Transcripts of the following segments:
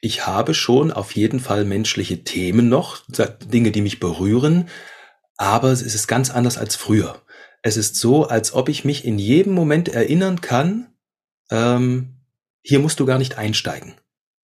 ich habe schon auf jeden Fall menschliche Themen noch, Dinge, die mich berühren, aber es ist ganz anders als früher. Es ist so, als ob ich mich in jedem Moment erinnern kann, ähm, hier musst du gar nicht einsteigen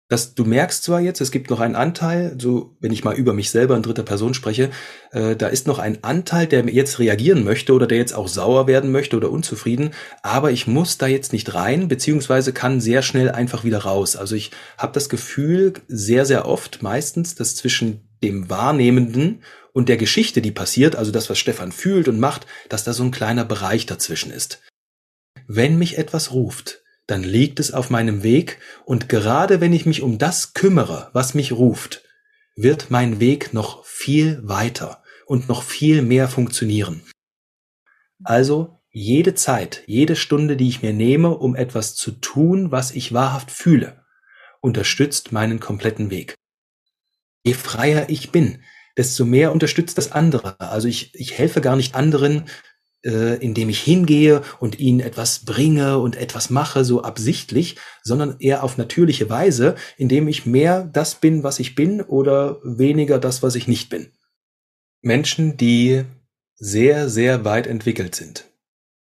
dass du merkst zwar jetzt, es gibt noch einen Anteil, so wenn ich mal über mich selber in dritter Person spreche, äh, da ist noch ein Anteil, der jetzt reagieren möchte oder der jetzt auch sauer werden möchte oder unzufrieden, aber ich muss da jetzt nicht rein, beziehungsweise kann sehr schnell einfach wieder raus. Also ich habe das Gefühl sehr, sehr oft, meistens, dass zwischen dem Wahrnehmenden und der Geschichte, die passiert, also das, was Stefan fühlt und macht, dass da so ein kleiner Bereich dazwischen ist. Wenn mich etwas ruft, dann liegt es auf meinem Weg, und gerade wenn ich mich um das kümmere, was mich ruft, wird mein Weg noch viel weiter und noch viel mehr funktionieren. Also jede Zeit, jede Stunde, die ich mir nehme, um etwas zu tun, was ich wahrhaft fühle, unterstützt meinen kompletten Weg. Je freier ich bin, desto mehr unterstützt das andere. Also ich, ich helfe gar nicht anderen äh, indem ich hingehe und ihnen etwas bringe und etwas mache, so absichtlich, sondern eher auf natürliche Weise, indem ich mehr das bin, was ich bin oder weniger das, was ich nicht bin. Menschen, die sehr, sehr weit entwickelt sind,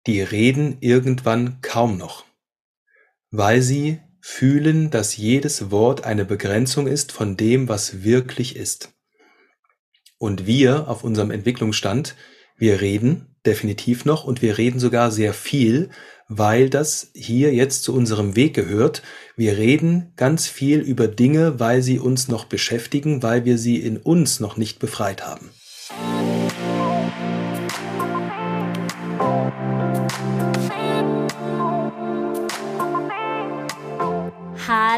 die reden irgendwann kaum noch, weil sie fühlen, dass jedes Wort eine Begrenzung ist von dem, was wirklich ist. Und wir auf unserem Entwicklungsstand, wir reden, definitiv noch und wir reden sogar sehr viel, weil das hier jetzt zu unserem Weg gehört. Wir reden ganz viel über Dinge, weil sie uns noch beschäftigen, weil wir sie in uns noch nicht befreit haben.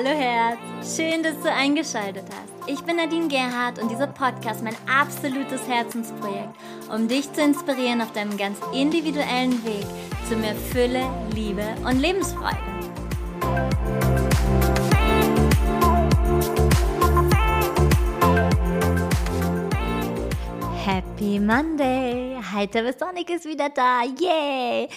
Hallo Herz, schön, dass du eingeschaltet hast. Ich bin Nadine Gerhardt und dieser Podcast mein absolutes Herzensprojekt, um dich zu inspirieren auf deinem ganz individuellen Weg zu mehr Fülle, Liebe und Lebensfreude. Happy Monday! Heiter bis Sonic ist wieder da! Yay!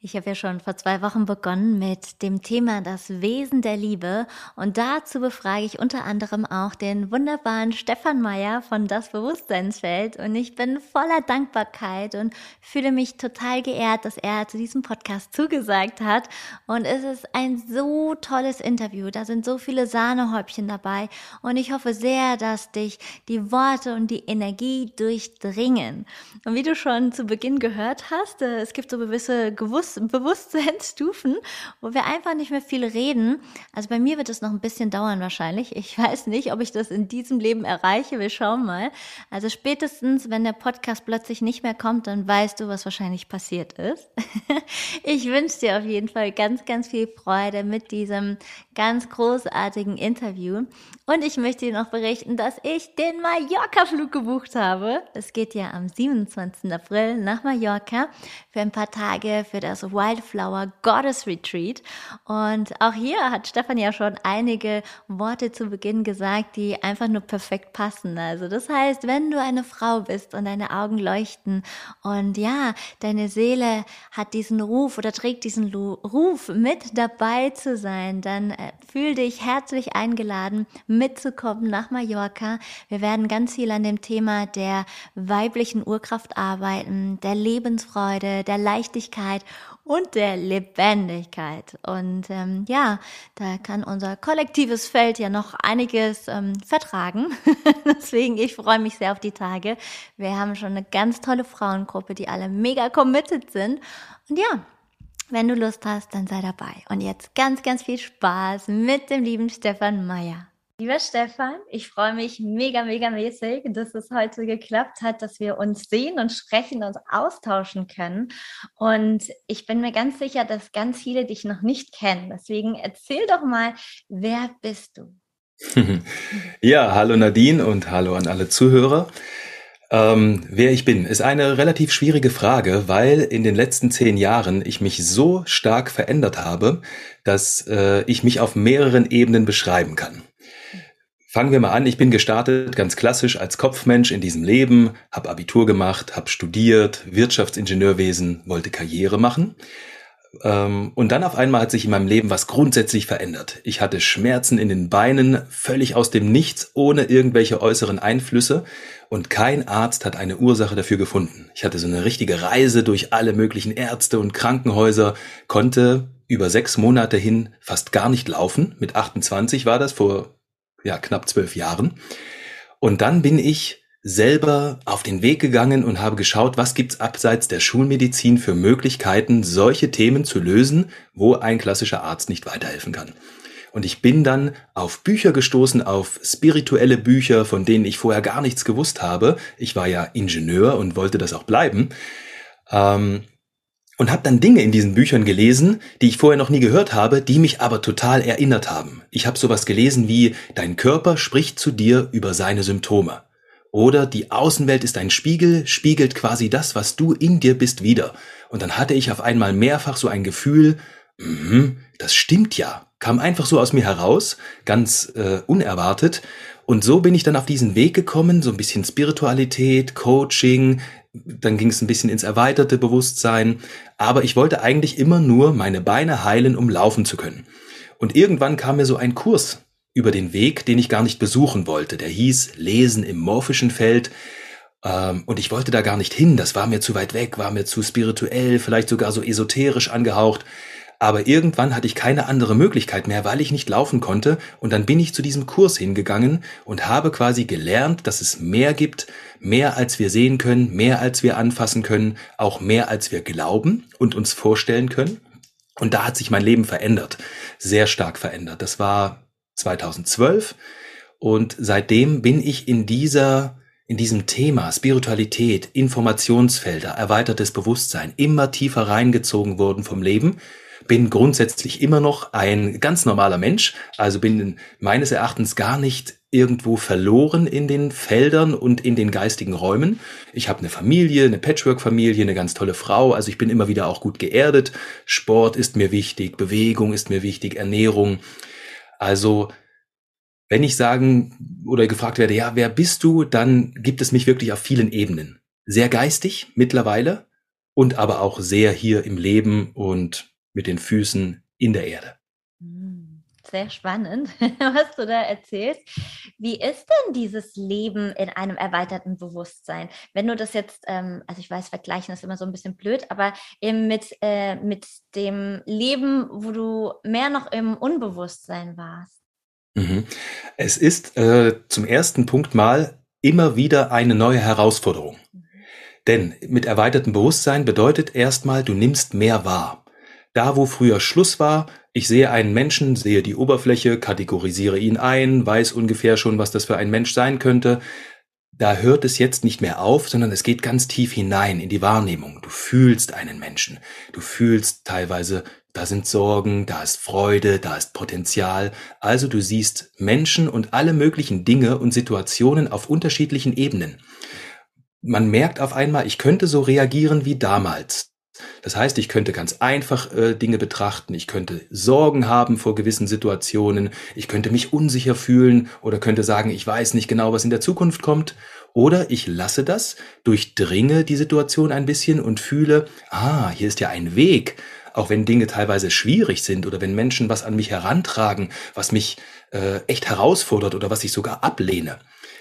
Ich habe ja schon vor zwei Wochen begonnen mit dem Thema das Wesen der Liebe. Und dazu befrage ich unter anderem auch den wunderbaren Stefan Meyer von Das Bewusstseinsfeld. Und ich bin voller Dankbarkeit und fühle mich total geehrt, dass er zu diesem Podcast zugesagt hat. Und es ist ein so tolles Interview, da sind so viele Sahnehäubchen dabei. Und ich hoffe sehr, dass dich die Worte und die Energie durchdringen. Und wie du schon zu Beginn gehört hast, äh, es gibt so gewisse Gewusst Bewusstseinsstufen, wo wir einfach nicht mehr viel reden. Also bei mir wird es noch ein bisschen dauern wahrscheinlich. Ich weiß nicht, ob ich das in diesem Leben erreiche. Wir schauen mal. Also spätestens, wenn der Podcast plötzlich nicht mehr kommt, dann weißt du, was wahrscheinlich passiert ist. Ich wünsche dir auf jeden Fall ganz, ganz viel Freude mit diesem ganz großartigen Interview. Und ich möchte dir noch berichten, dass ich den Mallorca-Flug gebucht habe. Es geht ja am 27. April nach Mallorca für ein paar Tage für das das Wildflower Goddess Retreat. Und auch hier hat Stefan ja schon einige Worte zu Beginn gesagt, die einfach nur perfekt passen. Also das heißt, wenn du eine Frau bist und deine Augen leuchten und ja, deine Seele hat diesen Ruf oder trägt diesen Ruf mit dabei zu sein, dann äh, fühl dich herzlich eingeladen, mitzukommen nach Mallorca. Wir werden ganz viel an dem Thema der weiblichen Urkraft arbeiten, der Lebensfreude, der Leichtigkeit und der Lebendigkeit. Und ähm, ja, da kann unser kollektives Feld ja noch einiges ähm, vertragen. Deswegen, ich freue mich sehr auf die Tage. Wir haben schon eine ganz tolle Frauengruppe, die alle mega committed sind. Und ja, wenn du Lust hast, dann sei dabei. Und jetzt ganz, ganz viel Spaß mit dem lieben Stefan Meyer. Lieber Stefan, ich freue mich mega, mega mäßig, dass es heute geklappt hat, dass wir uns sehen und sprechen und austauschen können. Und ich bin mir ganz sicher, dass ganz viele dich noch nicht kennen. Deswegen erzähl doch mal, wer bist du? ja, hallo Nadine und hallo an alle Zuhörer. Ähm, wer ich bin, ist eine relativ schwierige Frage, weil in den letzten zehn Jahren ich mich so stark verändert habe, dass äh, ich mich auf mehreren Ebenen beschreiben kann. Fangen wir mal an. Ich bin gestartet ganz klassisch als Kopfmensch in diesem Leben, habe Abitur gemacht, habe studiert, Wirtschaftsingenieurwesen, wollte Karriere machen. Ähm, und dann auf einmal hat sich in meinem Leben was grundsätzlich verändert. Ich hatte Schmerzen in den Beinen, völlig aus dem Nichts, ohne irgendwelche äußeren Einflüsse. Und kein Arzt hat eine Ursache dafür gefunden. Ich hatte so eine richtige Reise durch alle möglichen Ärzte und Krankenhäuser, konnte über sechs Monate hin fast gar nicht laufen. Mit 28 war das vor ja, knapp zwölf Jahren. Und dann bin ich selber auf den Weg gegangen und habe geschaut, was gibt's abseits der Schulmedizin für Möglichkeiten, solche Themen zu lösen, wo ein klassischer Arzt nicht weiterhelfen kann. Und ich bin dann auf Bücher gestoßen, auf spirituelle Bücher, von denen ich vorher gar nichts gewusst habe. Ich war ja Ingenieur und wollte das auch bleiben. Ähm, und habe dann Dinge in diesen Büchern gelesen, die ich vorher noch nie gehört habe, die mich aber total erinnert haben. Ich habe sowas gelesen wie, dein Körper spricht zu dir über seine Symptome. Oder die Außenwelt ist ein Spiegel, spiegelt quasi das, was du in dir bist, wieder. Und dann hatte ich auf einmal mehrfach so ein Gefühl, mh, das stimmt ja, kam einfach so aus mir heraus, ganz äh, unerwartet. Und so bin ich dann auf diesen Weg gekommen, so ein bisschen Spiritualität, Coaching, dann ging es ein bisschen ins erweiterte Bewusstsein, aber ich wollte eigentlich immer nur meine Beine heilen, um laufen zu können. Und irgendwann kam mir so ein Kurs über den Weg, den ich gar nicht besuchen wollte. Der hieß Lesen im morphischen Feld. Ähm, und ich wollte da gar nicht hin. Das war mir zu weit weg, war mir zu spirituell, vielleicht sogar so esoterisch angehaucht. Aber irgendwann hatte ich keine andere Möglichkeit mehr, weil ich nicht laufen konnte. Und dann bin ich zu diesem Kurs hingegangen und habe quasi gelernt, dass es mehr gibt, mehr als wir sehen können, mehr als wir anfassen können, auch mehr als wir glauben und uns vorstellen können. Und da hat sich mein Leben verändert, sehr stark verändert. Das war 2012 und seitdem bin ich in dieser in diesem Thema Spiritualität, Informationsfelder, erweitertes Bewusstsein immer tiefer reingezogen worden vom Leben, bin grundsätzlich immer noch ein ganz normaler Mensch, also bin meines Erachtens gar nicht irgendwo verloren in den Feldern und in den geistigen Räumen. Ich habe eine Familie, eine Patchwork-Familie, eine ganz tolle Frau, also ich bin immer wieder auch gut geerdet. Sport ist mir wichtig, Bewegung ist mir wichtig, Ernährung. Also, wenn ich sagen oder gefragt werde, ja, wer bist du, dann gibt es mich wirklich auf vielen Ebenen. Sehr geistig mittlerweile und aber auch sehr hier im Leben und mit den Füßen in der Erde. Hm, sehr spannend, was du da erzählst. Wie ist denn dieses Leben in einem erweiterten Bewusstsein? Wenn du das jetzt, ähm, also ich weiß, vergleichen ist immer so ein bisschen blöd, aber eben mit, äh, mit dem Leben, wo du mehr noch im Unbewusstsein warst. Mhm. Es ist äh, zum ersten Punkt mal immer wieder eine neue Herausforderung. Mhm. Denn mit erweitertem Bewusstsein bedeutet erstmal, du nimmst mehr wahr. Da, wo früher Schluss war, ich sehe einen Menschen, sehe die Oberfläche, kategorisiere ihn ein, weiß ungefähr schon, was das für ein Mensch sein könnte, da hört es jetzt nicht mehr auf, sondern es geht ganz tief hinein in die Wahrnehmung. Du fühlst einen Menschen. Du fühlst teilweise, da sind Sorgen, da ist Freude, da ist Potenzial. Also du siehst Menschen und alle möglichen Dinge und Situationen auf unterschiedlichen Ebenen. Man merkt auf einmal, ich könnte so reagieren wie damals. Das heißt, ich könnte ganz einfach äh, Dinge betrachten, ich könnte Sorgen haben vor gewissen Situationen, ich könnte mich unsicher fühlen oder könnte sagen, ich weiß nicht genau, was in der Zukunft kommt. Oder ich lasse das, durchdringe die Situation ein bisschen und fühle, ah, hier ist ja ein Weg, auch wenn Dinge teilweise schwierig sind oder wenn Menschen was an mich herantragen, was mich äh, echt herausfordert oder was ich sogar ablehne,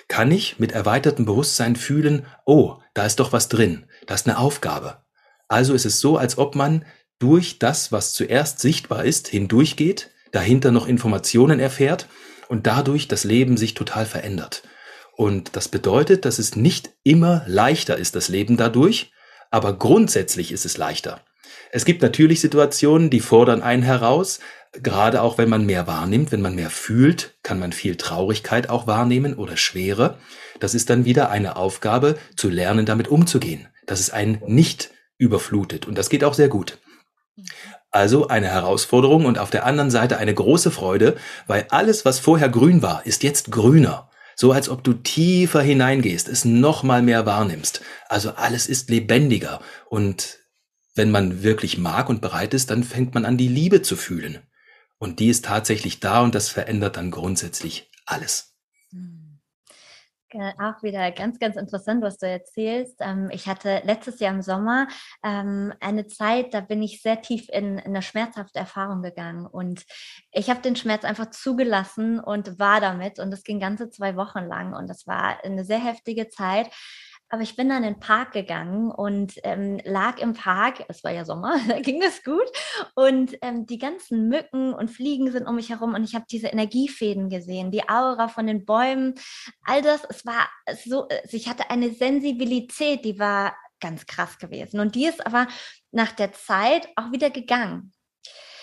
kann ich mit erweitertem Bewusstsein fühlen, oh, da ist doch was drin, da ist eine Aufgabe, also ist es so, als ob man durch das, was zuerst sichtbar ist, hindurchgeht, dahinter noch Informationen erfährt und dadurch das Leben sich total verändert. Und das bedeutet, dass es nicht immer leichter ist, das Leben dadurch, aber grundsätzlich ist es leichter. Es gibt natürlich Situationen, die fordern einen heraus, gerade auch wenn man mehr wahrnimmt, wenn man mehr fühlt, kann man viel Traurigkeit auch wahrnehmen oder Schwere. Das ist dann wieder eine Aufgabe, zu lernen, damit umzugehen. Das ist ein nicht überflutet. Und das geht auch sehr gut. Also eine Herausforderung und auf der anderen Seite eine große Freude, weil alles, was vorher grün war, ist jetzt grüner. So als ob du tiefer hineingehst, es noch mal mehr wahrnimmst. Also alles ist lebendiger. Und wenn man wirklich mag und bereit ist, dann fängt man an, die Liebe zu fühlen. Und die ist tatsächlich da und das verändert dann grundsätzlich alles. Auch wieder ganz, ganz interessant, was du erzählst. Ähm, ich hatte letztes Jahr im Sommer ähm, eine Zeit, da bin ich sehr tief in eine schmerzhafte Erfahrung gegangen. Und ich habe den Schmerz einfach zugelassen und war damit. Und das ging ganze zwei Wochen lang. Und das war eine sehr heftige Zeit. Aber ich bin dann in den Park gegangen und ähm, lag im Park, es war ja Sommer, da ging es gut. Und ähm, die ganzen Mücken und Fliegen sind um mich herum und ich habe diese Energiefäden gesehen, die Aura von den Bäumen, all das. Es war so, also ich hatte eine Sensibilität, die war ganz krass gewesen. Und die ist aber nach der Zeit auch wieder gegangen.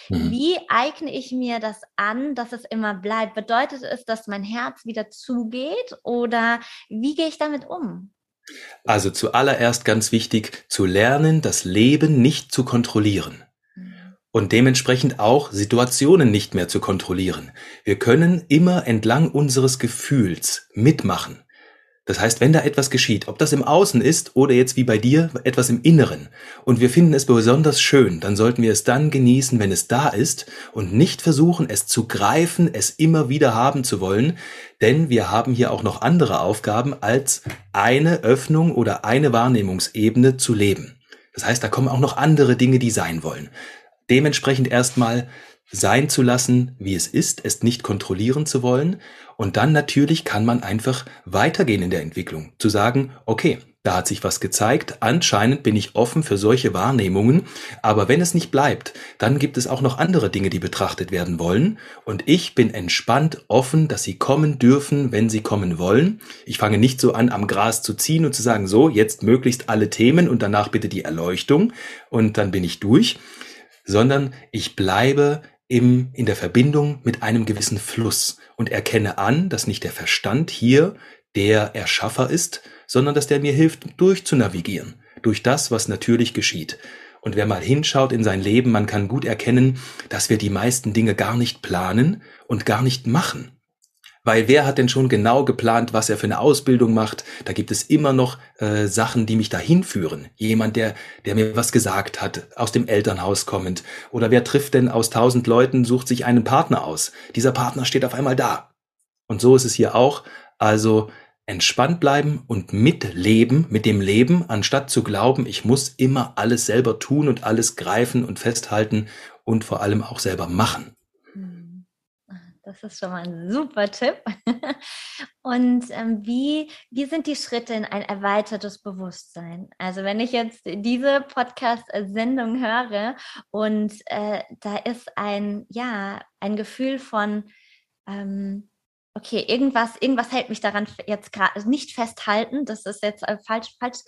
Mhm. Wie eigne ich mir das an, dass es immer bleibt? Bedeutet es, dass mein Herz wieder zugeht oder wie gehe ich damit um? Also zuallererst ganz wichtig, zu lernen, das Leben nicht zu kontrollieren. Mhm. Und dementsprechend auch Situationen nicht mehr zu kontrollieren. Wir können immer entlang unseres Gefühls mitmachen. Das heißt, wenn da etwas geschieht, ob das im Außen ist oder jetzt wie bei dir etwas im Inneren, und wir finden es besonders schön, dann sollten wir es dann genießen, wenn es da ist und nicht versuchen, es zu greifen, es immer wieder haben zu wollen, denn wir haben hier auch noch andere Aufgaben, als eine Öffnung oder eine Wahrnehmungsebene zu leben. Das heißt, da kommen auch noch andere Dinge, die sein wollen. Dementsprechend erstmal sein zu lassen, wie es ist, es nicht kontrollieren zu wollen. Und dann natürlich kann man einfach weitergehen in der Entwicklung. Zu sagen, okay, da hat sich was gezeigt, anscheinend bin ich offen für solche Wahrnehmungen, aber wenn es nicht bleibt, dann gibt es auch noch andere Dinge, die betrachtet werden wollen, und ich bin entspannt offen, dass sie kommen dürfen, wenn sie kommen wollen. Ich fange nicht so an, am Gras zu ziehen und zu sagen, so, jetzt möglichst alle Themen und danach bitte die Erleuchtung und dann bin ich durch, sondern ich bleibe im, in der Verbindung mit einem gewissen Fluss und erkenne an, dass nicht der Verstand hier der Erschaffer ist, sondern dass der mir hilft, durchzunavigieren, durch das, was natürlich geschieht. Und wer mal hinschaut in sein Leben, man kann gut erkennen, dass wir die meisten Dinge gar nicht planen und gar nicht machen. Weil wer hat denn schon genau geplant, was er für eine Ausbildung macht? Da gibt es immer noch äh, Sachen, die mich dahin führen. Jemand, der, der mir was gesagt hat, aus dem Elternhaus kommend. Oder wer trifft denn aus tausend Leuten, sucht sich einen Partner aus. Dieser Partner steht auf einmal da. Und so ist es hier auch. Also entspannt bleiben und mitleben mit dem Leben, anstatt zu glauben, ich muss immer alles selber tun und alles greifen und festhalten und vor allem auch selber machen. Das ist schon mal ein super Tipp. Und ähm, wie, wie sind die Schritte in ein erweitertes Bewusstsein? Also wenn ich jetzt diese Podcast-Sendung höre und äh, da ist ein, ja, ein Gefühl von, ähm, okay, irgendwas, irgendwas hält mich daran jetzt gerade nicht festhalten, das ist jetzt äh, falsch, falsch,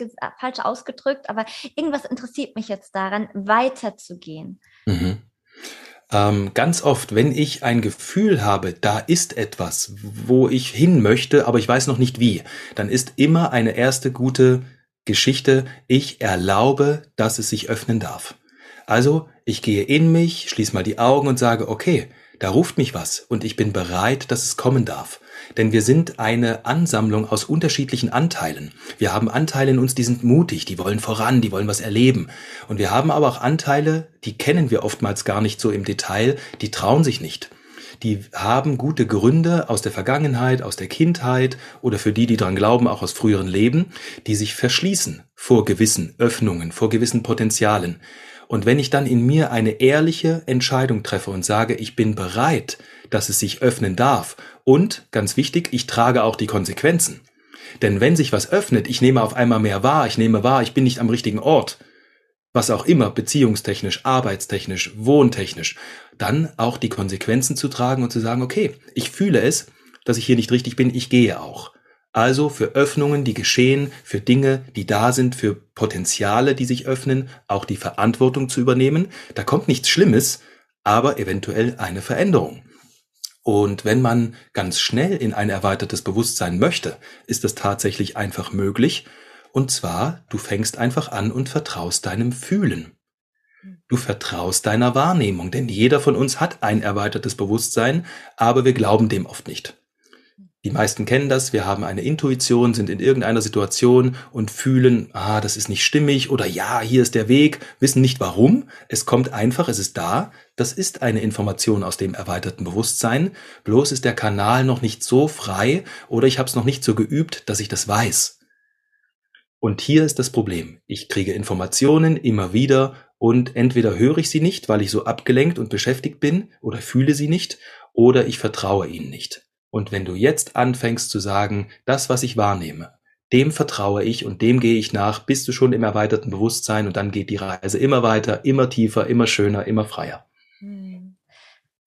falsch ausgedrückt, aber irgendwas interessiert mich jetzt daran, weiterzugehen. Mhm. Ähm, ganz oft, wenn ich ein Gefühl habe, da ist etwas, wo ich hin möchte, aber ich weiß noch nicht wie, dann ist immer eine erste gute Geschichte, ich erlaube, dass es sich öffnen darf. Also, ich gehe in mich, schließe mal die Augen und sage, okay, da ruft mich was und ich bin bereit, dass es kommen darf. Denn wir sind eine Ansammlung aus unterschiedlichen Anteilen. Wir haben Anteile in uns, die sind mutig, die wollen voran, die wollen was erleben. Und wir haben aber auch Anteile, die kennen wir oftmals gar nicht so im Detail, die trauen sich nicht. Die haben gute Gründe aus der Vergangenheit, aus der Kindheit oder für die, die dran glauben, auch aus früheren Leben, die sich verschließen vor gewissen Öffnungen, vor gewissen Potenzialen. Und wenn ich dann in mir eine ehrliche Entscheidung treffe und sage, ich bin bereit, dass es sich öffnen darf und, ganz wichtig, ich trage auch die Konsequenzen. Denn wenn sich was öffnet, ich nehme auf einmal mehr wahr, ich nehme wahr, ich bin nicht am richtigen Ort, was auch immer, beziehungstechnisch, arbeitstechnisch, wohntechnisch, dann auch die Konsequenzen zu tragen und zu sagen, okay, ich fühle es, dass ich hier nicht richtig bin, ich gehe auch. Also für Öffnungen, die geschehen, für Dinge, die da sind, für Potenziale, die sich öffnen, auch die Verantwortung zu übernehmen. Da kommt nichts Schlimmes, aber eventuell eine Veränderung. Und wenn man ganz schnell in ein erweitertes Bewusstsein möchte, ist es tatsächlich einfach möglich. Und zwar, du fängst einfach an und vertraust deinem Fühlen. Du vertraust deiner Wahrnehmung, denn jeder von uns hat ein erweitertes Bewusstsein, aber wir glauben dem oft nicht. Die meisten kennen das, wir haben eine Intuition, sind in irgendeiner Situation und fühlen, ah, das ist nicht stimmig oder ja, hier ist der Weg, wissen nicht warum. Es kommt einfach, es ist da. Das ist eine Information aus dem erweiterten Bewusstsein. Bloß ist der Kanal noch nicht so frei oder ich habe es noch nicht so geübt, dass ich das weiß. Und hier ist das Problem. Ich kriege Informationen immer wieder und entweder höre ich sie nicht, weil ich so abgelenkt und beschäftigt bin oder fühle sie nicht oder ich vertraue ihnen nicht. Und wenn du jetzt anfängst zu sagen, das, was ich wahrnehme, dem vertraue ich und dem gehe ich nach, bist du schon im erweiterten Bewusstsein und dann geht die Reise immer weiter, immer tiefer, immer schöner, immer freier.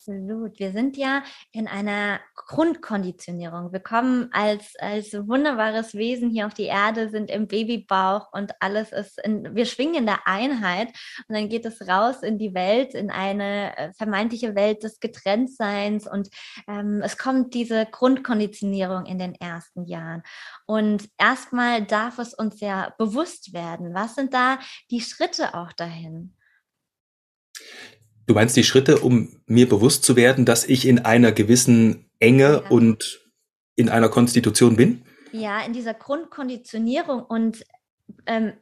Absolut. Wir sind ja in einer Grundkonditionierung. Wir kommen als, als wunderbares Wesen hier auf die Erde, sind im Babybauch und alles ist, in, wir schwingen in der Einheit und dann geht es raus in die Welt, in eine äh, vermeintliche Welt des Getrenntseins und ähm, es kommt diese Grundkonditionierung in den ersten Jahren. Und erstmal darf es uns ja bewusst werden. Was sind da die Schritte auch dahin? Du meinst die Schritte, um mir bewusst zu werden, dass ich in einer gewissen Enge ja. und in einer Konstitution bin? Ja, in dieser Grundkonditionierung und ähm,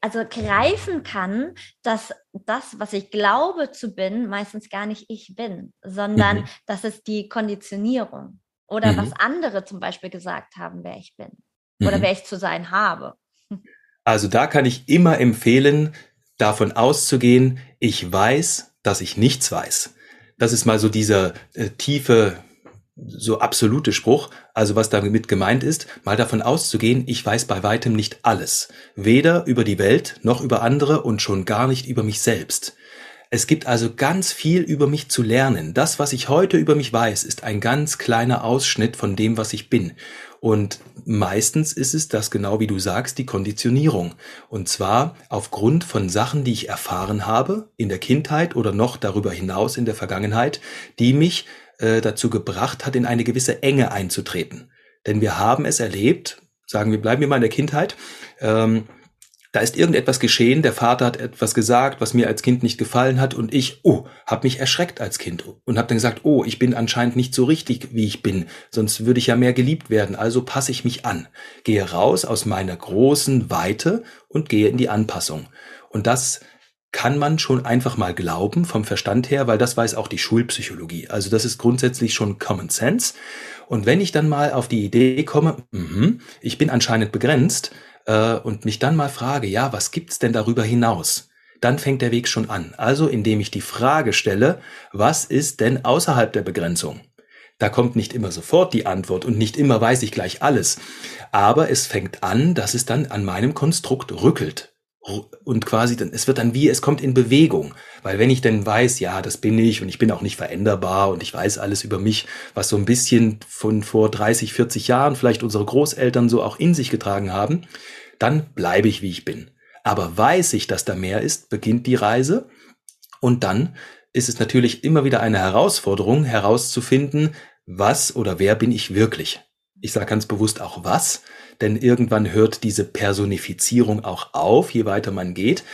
also greifen kann, dass das, was ich glaube zu bin, meistens gar nicht ich bin, sondern mhm. das ist die Konditionierung oder mhm. was andere zum Beispiel gesagt haben, wer ich bin oder mhm. wer ich zu sein habe. Also da kann ich immer empfehlen, davon auszugehen, ich weiß, dass ich nichts weiß. Das ist mal so dieser äh, tiefe, so absolute Spruch. Also was damit gemeint ist, mal davon auszugehen, ich weiß bei weitem nicht alles. Weder über die Welt noch über andere und schon gar nicht über mich selbst. Es gibt also ganz viel über mich zu lernen. Das, was ich heute über mich weiß, ist ein ganz kleiner Ausschnitt von dem, was ich bin. Und meistens ist es das genau wie du sagst, die Konditionierung. Und zwar aufgrund von Sachen, die ich erfahren habe in der Kindheit oder noch darüber hinaus in der Vergangenheit, die mich äh, dazu gebracht hat, in eine gewisse Enge einzutreten. Denn wir haben es erlebt, sagen wir, bleiben wir mal in der Kindheit, ähm, da ist irgendetwas geschehen, der Vater hat etwas gesagt, was mir als Kind nicht gefallen hat und ich, oh, habe mich erschreckt als Kind und habe dann gesagt, oh, ich bin anscheinend nicht so richtig, wie ich bin, sonst würde ich ja mehr geliebt werden, also passe ich mich an, gehe raus aus meiner großen Weite und gehe in die Anpassung. Und das kann man schon einfach mal glauben vom Verstand her, weil das weiß auch die Schulpsychologie. Also das ist grundsätzlich schon Common Sense. Und wenn ich dann mal auf die Idee komme, mh, ich bin anscheinend begrenzt, äh, und mich dann mal frage, ja, was gibt's denn darüber hinaus? Dann fängt der Weg schon an. Also indem ich die Frage stelle, was ist denn außerhalb der Begrenzung? Da kommt nicht immer sofort die Antwort und nicht immer weiß ich gleich alles. Aber es fängt an, dass es dann an meinem Konstrukt rückelt und quasi dann, es wird dann wie, es kommt in Bewegung. Weil wenn ich denn weiß, ja, das bin ich und ich bin auch nicht veränderbar und ich weiß alles über mich, was so ein bisschen von vor 30, 40 Jahren vielleicht unsere Großeltern so auch in sich getragen haben, dann bleibe ich, wie ich bin. Aber weiß ich, dass da mehr ist, beginnt die Reise und dann ist es natürlich immer wieder eine Herausforderung herauszufinden, was oder wer bin ich wirklich. Ich sage ganz bewusst auch was, denn irgendwann hört diese Personifizierung auch auf, je weiter man geht.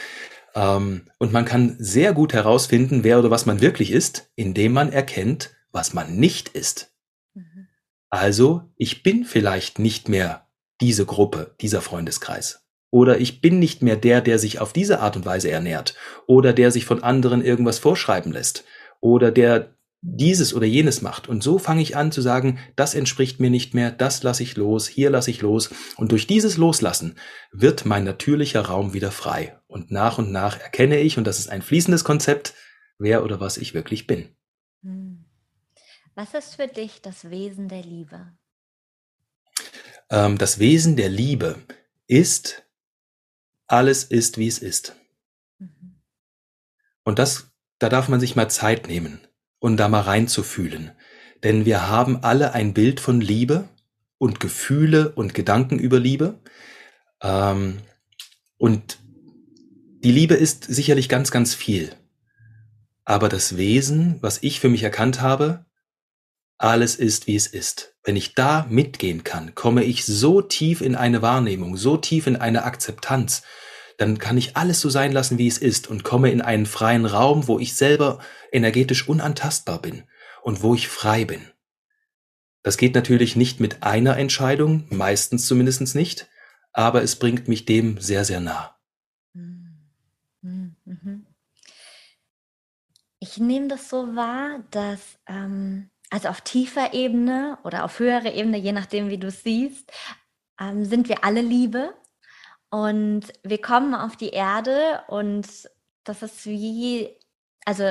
Ähm, und man kann sehr gut herausfinden, wer oder was man wirklich ist, indem man erkennt, was man nicht ist. Mhm. Also, ich bin vielleicht nicht mehr diese Gruppe, dieser Freundeskreis. Oder ich bin nicht mehr der, der sich auf diese Art und Weise ernährt. Oder der sich von anderen irgendwas vorschreiben lässt. Oder der dieses oder jenes macht. Und so fange ich an zu sagen, das entspricht mir nicht mehr, das lasse ich los, hier lasse ich los. Und durch dieses Loslassen wird mein natürlicher Raum wieder frei. Und nach und nach erkenne ich, und das ist ein fließendes Konzept, wer oder was ich wirklich bin. Hm. Was ist für dich das Wesen der Liebe? Ähm, das Wesen der Liebe ist, alles ist, wie es ist. Mhm. Und das, da darf man sich mal Zeit nehmen und da mal reinzufühlen. Denn wir haben alle ein Bild von Liebe und Gefühle und Gedanken über Liebe. Ähm, und die Liebe ist sicherlich ganz, ganz viel. Aber das Wesen, was ich für mich erkannt habe, alles ist, wie es ist. Wenn ich da mitgehen kann, komme ich so tief in eine Wahrnehmung, so tief in eine Akzeptanz, dann kann ich alles so sein lassen, wie es ist und komme in einen freien Raum, wo ich selber energetisch unantastbar bin und wo ich frei bin. Das geht natürlich nicht mit einer Entscheidung, meistens zumindest nicht, aber es bringt mich dem sehr, sehr nah. Mhm. Ich nehme das so wahr, dass ähm, also auf tiefer Ebene oder auf höherer Ebene, je nachdem, wie du es siehst, ähm, sind wir alle Liebe und wir kommen auf die Erde und das ist wie, also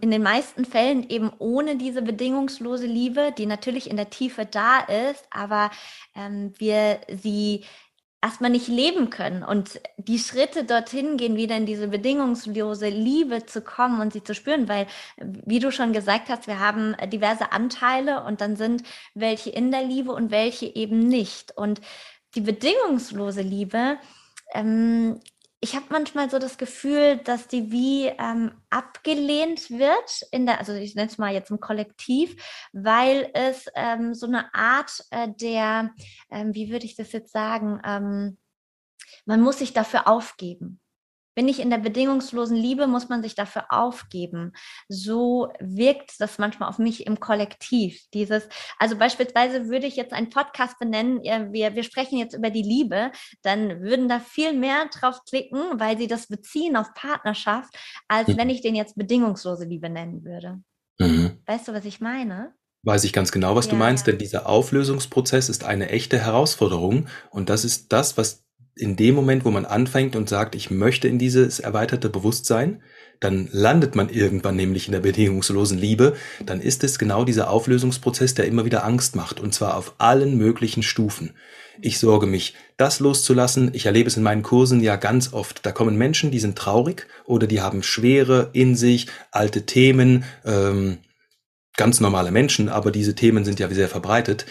in den meisten Fällen eben ohne diese bedingungslose Liebe, die natürlich in der Tiefe da ist, aber ähm, wir sie erstmal nicht leben können. Und die Schritte dorthin gehen, wieder in diese bedingungslose Liebe zu kommen und sie zu spüren, weil, wie du schon gesagt hast, wir haben diverse Anteile und dann sind welche in der Liebe und welche eben nicht. Und die bedingungslose Liebe, ähm, ich habe manchmal so das Gefühl, dass die wie ähm, abgelehnt wird in der, also ich nenne es mal jetzt im Kollektiv, weil es ähm, so eine Art äh, der, ähm, wie würde ich das jetzt sagen, ähm, man muss sich dafür aufgeben. Bin ich in der bedingungslosen Liebe, muss man sich dafür aufgeben. So wirkt das manchmal auf mich im Kollektiv. Dieses, also beispielsweise würde ich jetzt einen Podcast benennen, wir, wir sprechen jetzt über die Liebe, dann würden da viel mehr drauf klicken, weil sie das beziehen auf Partnerschaft, als mhm. wenn ich den jetzt bedingungslose Liebe nennen würde. Mhm. Weißt du, was ich meine? Weiß ich ganz genau, was ja, du meinst, ja. denn dieser Auflösungsprozess ist eine echte Herausforderung und das ist das, was in dem Moment, wo man anfängt und sagt, ich möchte in dieses erweiterte Bewusstsein, dann landet man irgendwann nämlich in der bedingungslosen Liebe, dann ist es genau dieser Auflösungsprozess, der immer wieder Angst macht, und zwar auf allen möglichen Stufen. Ich sorge mich, das loszulassen. Ich erlebe es in meinen Kursen ja ganz oft. Da kommen Menschen, die sind traurig oder die haben Schwere in sich, alte Themen, ähm, ganz normale Menschen, aber diese Themen sind ja sehr verbreitet.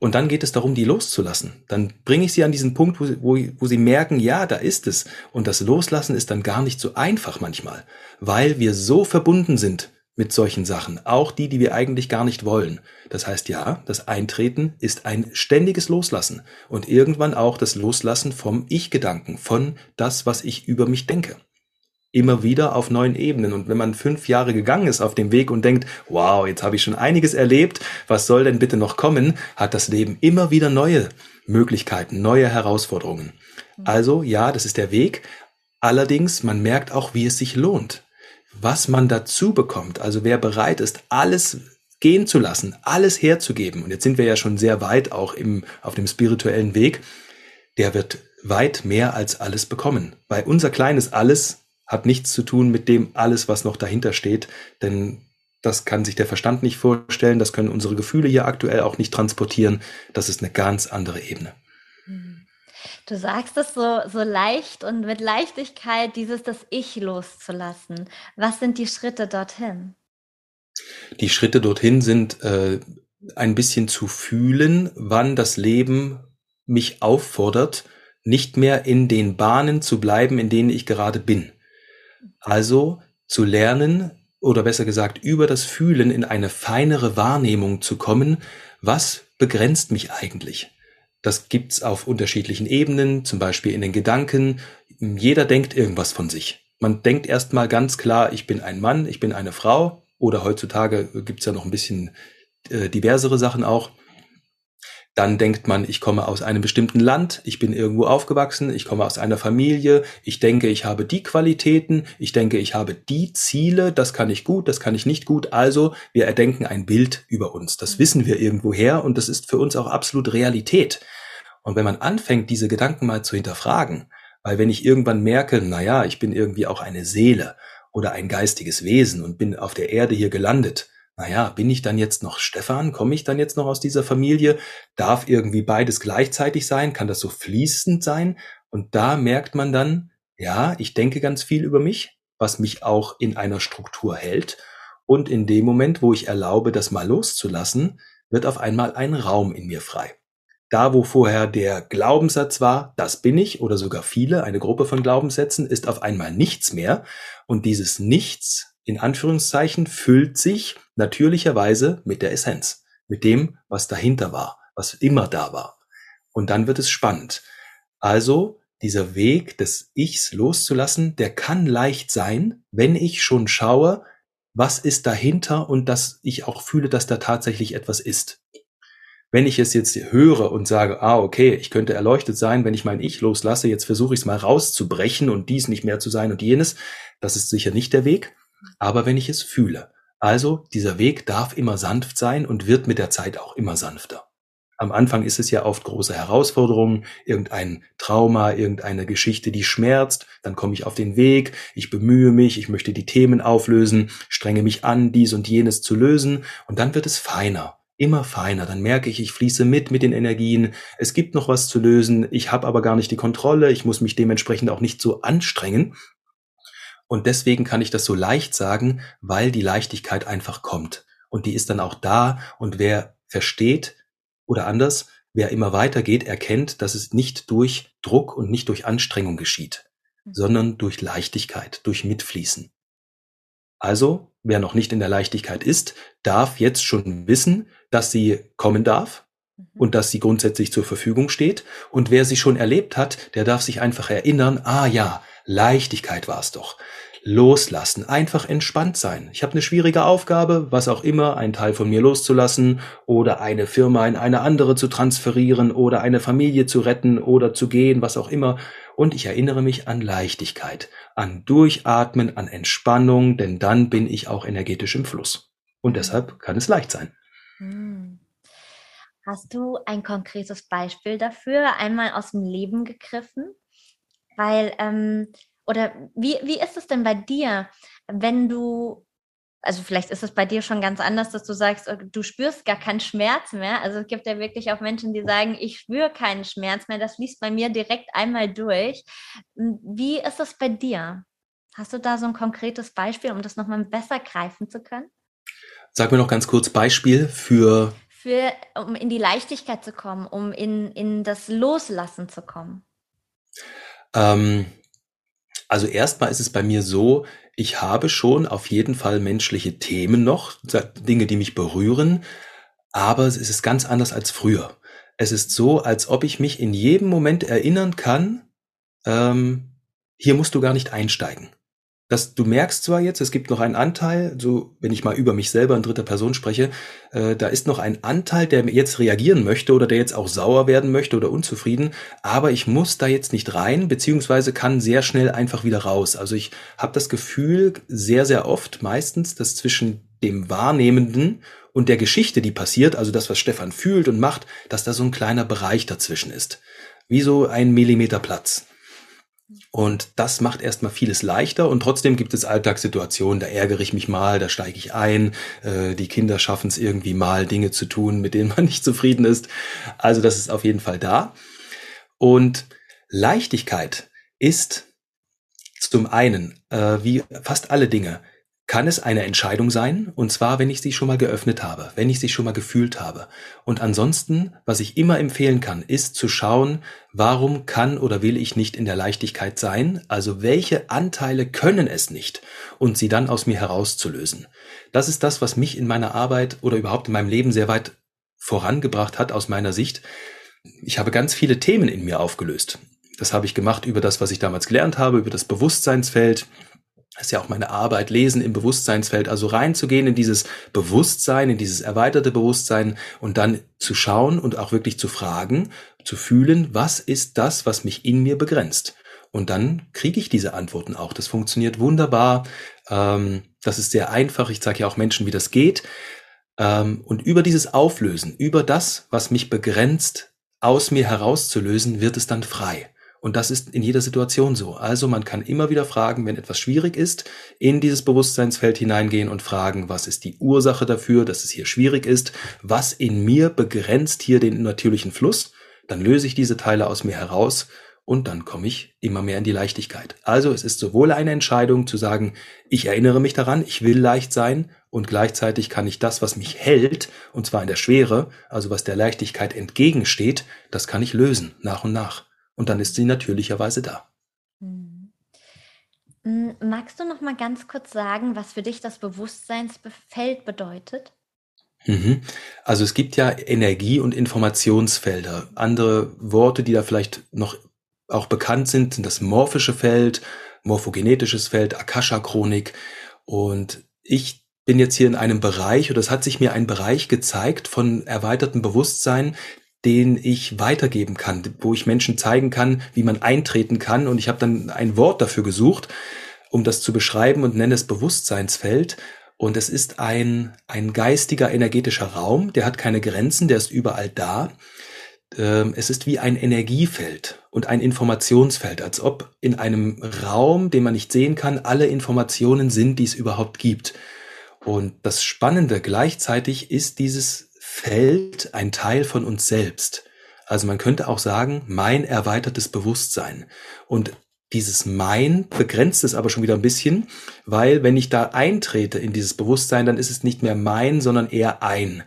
Und dann geht es darum, die loszulassen. Dann bringe ich sie an diesen Punkt, wo, wo, wo sie merken, ja, da ist es. Und das Loslassen ist dann gar nicht so einfach manchmal, weil wir so verbunden sind mit solchen Sachen, auch die, die wir eigentlich gar nicht wollen. Das heißt ja, das Eintreten ist ein ständiges Loslassen und irgendwann auch das Loslassen vom Ich-Gedanken, von das, was ich über mich denke immer wieder auf neuen Ebenen. Und wenn man fünf Jahre gegangen ist auf dem Weg und denkt, wow, jetzt habe ich schon einiges erlebt, was soll denn bitte noch kommen, hat das Leben immer wieder neue Möglichkeiten, neue Herausforderungen. Also ja, das ist der Weg. Allerdings, man merkt auch, wie es sich lohnt. Was man dazu bekommt, also wer bereit ist, alles gehen zu lassen, alles herzugeben, und jetzt sind wir ja schon sehr weit auch im, auf dem spirituellen Weg, der wird weit mehr als alles bekommen. Weil unser kleines Alles hat nichts zu tun mit dem alles, was noch dahinter steht, denn das kann sich der Verstand nicht vorstellen, das können unsere Gefühle hier aktuell auch nicht transportieren. Das ist eine ganz andere Ebene. Hm. Du sagst es so, so leicht und mit Leichtigkeit, dieses das Ich loszulassen. Was sind die Schritte dorthin? Die Schritte dorthin sind äh, ein bisschen zu fühlen, wann das Leben mich auffordert, nicht mehr in den Bahnen zu bleiben, in denen ich gerade bin. Also zu lernen oder besser gesagt über das Fühlen in eine feinere Wahrnehmung zu kommen, was begrenzt mich eigentlich. Das gibt's auf unterschiedlichen Ebenen, zum Beispiel in den Gedanken. Jeder denkt irgendwas von sich. Man denkt erstmal ganz klar, ich bin ein Mann, ich bin eine Frau, oder heutzutage gibt's ja noch ein bisschen äh, diversere Sachen auch. Dann denkt man, ich komme aus einem bestimmten Land, ich bin irgendwo aufgewachsen, ich komme aus einer Familie, ich denke, ich habe die Qualitäten, ich denke, ich habe die Ziele, das kann ich gut, das kann ich nicht gut. Also wir erdenken ein Bild über uns. Das wissen wir irgendwoher und das ist für uns auch absolut Realität. Und wenn man anfängt, diese Gedanken mal zu hinterfragen, weil wenn ich irgendwann merke, na ja, ich bin irgendwie auch eine Seele oder ein geistiges Wesen und bin auf der Erde hier gelandet, naja, bin ich dann jetzt noch Stefan? Komme ich dann jetzt noch aus dieser Familie? Darf irgendwie beides gleichzeitig sein? Kann das so fließend sein? Und da merkt man dann, ja, ich denke ganz viel über mich, was mich auch in einer Struktur hält. Und in dem Moment, wo ich erlaube, das mal loszulassen, wird auf einmal ein Raum in mir frei. Da, wo vorher der Glaubenssatz war, das bin ich, oder sogar viele, eine Gruppe von Glaubenssätzen, ist auf einmal nichts mehr. Und dieses Nichts in Anführungszeichen füllt sich natürlicherweise mit der Essenz, mit dem, was dahinter war, was immer da war. Und dann wird es spannend. Also dieser Weg des Ichs loszulassen, der kann leicht sein, wenn ich schon schaue, was ist dahinter und dass ich auch fühle, dass da tatsächlich etwas ist. Wenn ich es jetzt höre und sage, ah, okay, ich könnte erleuchtet sein, wenn ich mein Ich loslasse, jetzt versuche ich es mal rauszubrechen und dies nicht mehr zu sein und jenes, das ist sicher nicht der Weg. Aber wenn ich es fühle, also dieser Weg darf immer sanft sein und wird mit der Zeit auch immer sanfter. Am Anfang ist es ja oft große Herausforderungen, irgendein Trauma, irgendeine Geschichte, die schmerzt, dann komme ich auf den Weg, ich bemühe mich, ich möchte die Themen auflösen, strenge mich an, dies und jenes zu lösen und dann wird es feiner, immer feiner, dann merke ich, ich fließe mit mit den Energien, es gibt noch was zu lösen, ich habe aber gar nicht die Kontrolle, ich muss mich dementsprechend auch nicht so anstrengen und deswegen kann ich das so leicht sagen, weil die Leichtigkeit einfach kommt und die ist dann auch da und wer versteht, oder anders, wer immer weitergeht, erkennt, dass es nicht durch Druck und nicht durch Anstrengung geschieht, mhm. sondern durch Leichtigkeit, durch Mitfließen. Also, wer noch nicht in der Leichtigkeit ist, darf jetzt schon wissen, dass sie kommen darf. Und dass sie grundsätzlich zur Verfügung steht. Und wer sie schon erlebt hat, der darf sich einfach erinnern, ah ja, Leichtigkeit war es doch loslassen, einfach entspannt sein. Ich habe eine schwierige Aufgabe, was auch immer, einen Teil von mir loszulassen oder eine Firma in eine andere zu transferieren oder eine Familie zu retten oder zu gehen, was auch immer. Und ich erinnere mich an Leichtigkeit, an Durchatmen, an Entspannung, denn dann bin ich auch energetisch im Fluss. Und deshalb kann es leicht sein. Hm. Hast du ein konkretes Beispiel dafür, einmal aus dem Leben gegriffen? Weil ähm, oder wie, wie ist es denn bei dir, wenn du, also vielleicht ist es bei dir schon ganz anders, dass du sagst, oh, du spürst gar keinen Schmerz mehr. Also es gibt ja wirklich auch Menschen, die sagen, ich spüre keinen Schmerz mehr. Das fließt bei mir direkt einmal durch. Hm, wie ist es bei dir? Hast du da so ein konkretes Beispiel, um das nochmal besser greifen zu können? Sag mir noch ganz kurz Beispiel für. Für, um in die Leichtigkeit zu kommen, um in, in das Loslassen zu kommen. Ähm, also erstmal ist es bei mir so, ich habe schon auf jeden Fall menschliche Themen noch, Dinge, die mich berühren, aber es ist ganz anders als früher. Es ist so, als ob ich mich in jedem Moment erinnern kann, ähm, hier musst du gar nicht einsteigen dass du merkst zwar jetzt, es gibt noch einen Anteil, so wenn ich mal über mich selber in dritter Person spreche, äh, da ist noch ein Anteil, der jetzt reagieren möchte oder der jetzt auch sauer werden möchte oder unzufrieden, aber ich muss da jetzt nicht rein, beziehungsweise kann sehr schnell einfach wieder raus. Also ich habe das Gefühl sehr, sehr oft, meistens, dass zwischen dem Wahrnehmenden und der Geschichte, die passiert, also das, was Stefan fühlt und macht, dass da so ein kleiner Bereich dazwischen ist. Wie so ein Millimeter Platz. Und das macht erstmal vieles leichter und trotzdem gibt es Alltagssituationen, da ärgere ich mich mal, da steige ich ein, äh, die Kinder schaffen es irgendwie mal, Dinge zu tun, mit denen man nicht zufrieden ist. Also das ist auf jeden Fall da. Und Leichtigkeit ist zum einen, äh, wie fast alle Dinge, kann es eine Entscheidung sein, und zwar, wenn ich sie schon mal geöffnet habe, wenn ich sie schon mal gefühlt habe. Und ansonsten, was ich immer empfehlen kann, ist zu schauen, warum kann oder will ich nicht in der Leichtigkeit sein, also welche Anteile können es nicht, und sie dann aus mir herauszulösen. Das ist das, was mich in meiner Arbeit oder überhaupt in meinem Leben sehr weit vorangebracht hat aus meiner Sicht. Ich habe ganz viele Themen in mir aufgelöst. Das habe ich gemacht über das, was ich damals gelernt habe, über das Bewusstseinsfeld, das ist ja auch meine Arbeit, Lesen im Bewusstseinsfeld, also reinzugehen in dieses Bewusstsein, in dieses erweiterte Bewusstsein und dann zu schauen und auch wirklich zu fragen, zu fühlen, was ist das, was mich in mir begrenzt? Und dann kriege ich diese Antworten auch. Das funktioniert wunderbar. Ähm, das ist sehr einfach. Ich zeige ja auch Menschen, wie das geht. Ähm, und über dieses Auflösen, über das, was mich begrenzt, aus mir herauszulösen, wird es dann frei. Und das ist in jeder Situation so. Also man kann immer wieder fragen, wenn etwas schwierig ist, in dieses Bewusstseinsfeld hineingehen und fragen, was ist die Ursache dafür, dass es hier schwierig ist? Was in mir begrenzt hier den natürlichen Fluss? Dann löse ich diese Teile aus mir heraus und dann komme ich immer mehr in die Leichtigkeit. Also es ist sowohl eine Entscheidung zu sagen, ich erinnere mich daran, ich will leicht sein und gleichzeitig kann ich das, was mich hält, und zwar in der Schwere, also was der Leichtigkeit entgegensteht, das kann ich lösen, nach und nach. Und dann ist sie natürlicherweise da. Hm. Hm, magst du noch mal ganz kurz sagen, was für dich das Bewusstseinsfeld bedeutet? Mhm. Also es gibt ja Energie- und Informationsfelder. Andere Worte, die da vielleicht noch auch bekannt sind, sind das morphische Feld, morphogenetisches Feld, Akasha-Chronik. Und ich bin jetzt hier in einem Bereich oder es hat sich mir ein Bereich gezeigt von erweitertem Bewusstsein, den ich weitergeben kann, wo ich Menschen zeigen kann, wie man eintreten kann. Und ich habe dann ein Wort dafür gesucht, um das zu beschreiben und nenne es Bewusstseinsfeld. Und es ist ein, ein geistiger, energetischer Raum, der hat keine Grenzen, der ist überall da. Ähm, es ist wie ein Energiefeld und ein Informationsfeld, als ob in einem Raum, den man nicht sehen kann, alle Informationen sind, die es überhaupt gibt. Und das Spannende gleichzeitig ist dieses Feld ein Teil von uns selbst. Also man könnte auch sagen, mein erweitertes Bewusstsein. Und dieses Mein begrenzt es aber schon wieder ein bisschen, weil wenn ich da eintrete in dieses Bewusstsein, dann ist es nicht mehr mein, sondern eher ein.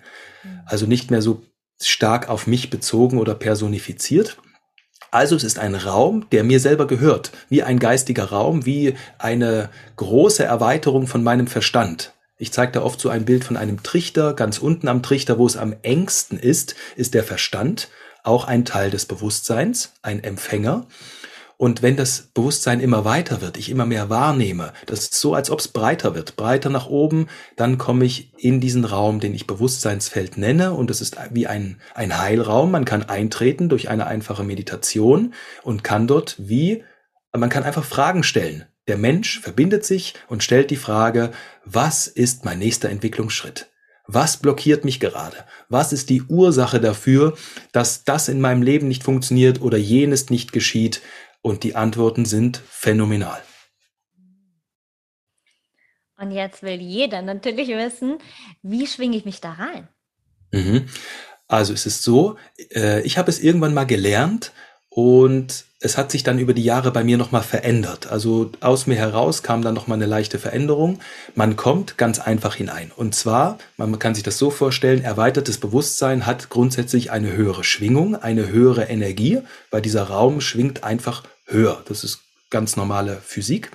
Also nicht mehr so stark auf mich bezogen oder personifiziert. Also es ist ein Raum, der mir selber gehört, wie ein geistiger Raum, wie eine große Erweiterung von meinem Verstand. Ich zeige da oft so ein Bild von einem Trichter. Ganz unten am Trichter, wo es am engsten ist, ist der Verstand, auch ein Teil des Bewusstseins, ein Empfänger. Und wenn das Bewusstsein immer weiter wird, ich immer mehr wahrnehme, das ist so, als ob es breiter wird, breiter nach oben, dann komme ich in diesen Raum, den ich Bewusstseinsfeld nenne. Und es ist wie ein, ein Heilraum. Man kann eintreten durch eine einfache Meditation und kann dort wie, man kann einfach Fragen stellen. Der Mensch verbindet sich und stellt die Frage, was ist mein nächster Entwicklungsschritt? Was blockiert mich gerade? Was ist die Ursache dafür, dass das in meinem Leben nicht funktioniert oder jenes nicht geschieht? Und die Antworten sind phänomenal. Und jetzt will jeder natürlich wissen, wie schwinge ich mich da rein? Mhm. Also es ist so, äh, ich habe es irgendwann mal gelernt und es hat sich dann über die Jahre bei mir nochmal verändert. Also aus mir heraus kam dann nochmal eine leichte Veränderung. Man kommt ganz einfach hinein. Und zwar, man kann sich das so vorstellen, erweitertes Bewusstsein hat grundsätzlich eine höhere Schwingung, eine höhere Energie, weil dieser Raum schwingt einfach höher. Das ist ganz normale Physik.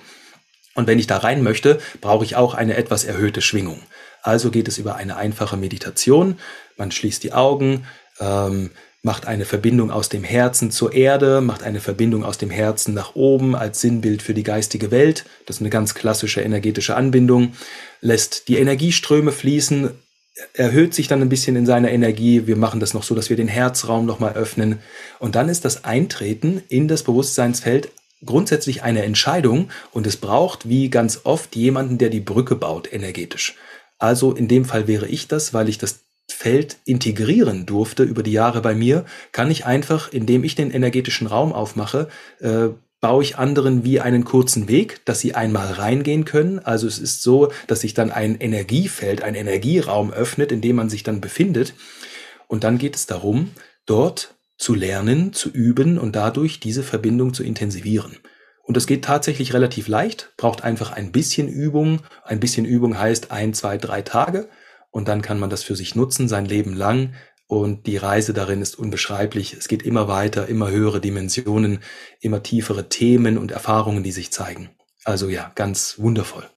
Und wenn ich da rein möchte, brauche ich auch eine etwas erhöhte Schwingung. Also geht es über eine einfache Meditation. Man schließt die Augen, ähm, macht eine Verbindung aus dem Herzen zur Erde, macht eine Verbindung aus dem Herzen nach oben als Sinnbild für die geistige Welt. Das ist eine ganz klassische energetische Anbindung. Lässt die Energieströme fließen, erhöht sich dann ein bisschen in seiner Energie. Wir machen das noch so, dass wir den Herzraum nochmal öffnen. Und dann ist das Eintreten in das Bewusstseinsfeld grundsätzlich eine Entscheidung und es braucht wie ganz oft jemanden, der die Brücke baut energetisch. Also in dem Fall wäre ich das, weil ich das Feld integrieren durfte über die Jahre bei mir, kann ich einfach, indem ich den energetischen Raum aufmache, äh, baue ich anderen wie einen kurzen Weg, dass sie einmal reingehen können. Also es ist so, dass sich dann ein Energiefeld, ein Energieraum öffnet, in dem man sich dann befindet. Und dann geht es darum, dort zu lernen, zu üben und dadurch diese Verbindung zu intensivieren. Und das geht tatsächlich relativ leicht, braucht einfach ein bisschen Übung. Ein bisschen Übung heißt ein, zwei, drei Tage und dann kann man das für sich nutzen, sein Leben lang. Und die Reise darin ist unbeschreiblich. Es geht immer weiter, immer höhere Dimensionen, immer tiefere Themen und Erfahrungen, die sich zeigen. Also ja, ganz wundervoll.